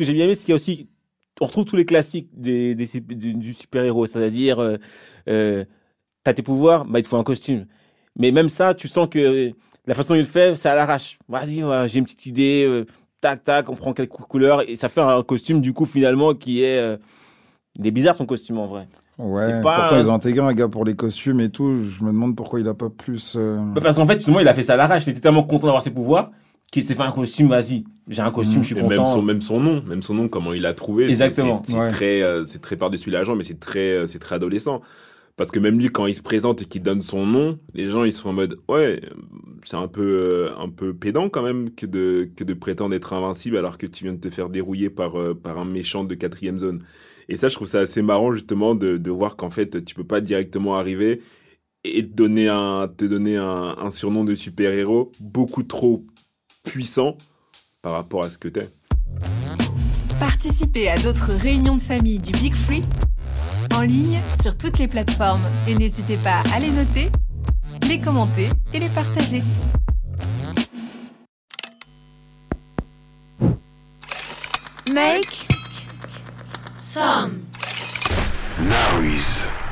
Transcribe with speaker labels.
Speaker 1: que j'ai bien aimé, c'est qu'il y a aussi, on retrouve tous les classiques des, des, du, du super-héros, c'est-à-dire, euh, euh, t'as tes pouvoirs, bah, il te faut un costume. Mais même ça, tu sens que la façon dont il le fait, c'est à l'arrache. Vas-y, ouais, j'ai une petite idée, euh, tac, tac, on prend quelques couleurs, et ça fait un costume, du coup, finalement, qui est, euh, il est bizarre son costume, en vrai.
Speaker 2: Ouais,
Speaker 1: pas
Speaker 2: pourtant
Speaker 1: un-
Speaker 2: ils ont intégré un gars pour les costumes et tout. Je me demande pourquoi il a pas plus. euh,
Speaker 1: Bah, Parce qu'en fait, justement, il a fait ça à l'arrache. Il était tellement content d'avoir ses pouvoirs qu'il s'est fait un costume. Vas-y, j'ai un costume, je suis
Speaker 3: Et
Speaker 1: content.
Speaker 3: même son, même son nom, même son nom, comment il l'a trouvé. c'est-
Speaker 1: Exactement.
Speaker 3: C'est
Speaker 2: Ouais.
Speaker 3: très, euh, c'est très par-dessus la jambe, mais c'est très, euh, c'est très adolescent. Parce que même lui, quand il se présente et qu'il donne son nom, les gens, ils sont en mode, ouais, c'est un peu, euh, un peu pédant quand même que de, que de prétendre être invincible alors que tu viens de te faire dérouiller par, euh, par un méchant de quatrième zone. Et ça, je trouve ça assez marrant, justement, de, de voir qu'en fait, tu peux pas directement arriver et te donner un, te donner un, un surnom de super-héros beaucoup trop puissant par rapport à ce que t'es.
Speaker 4: Participez à d'autres réunions de famille du Big Free en ligne sur toutes les plateformes et n'hésitez pas à les noter, les commenter et les partager. Make
Speaker 5: Now he's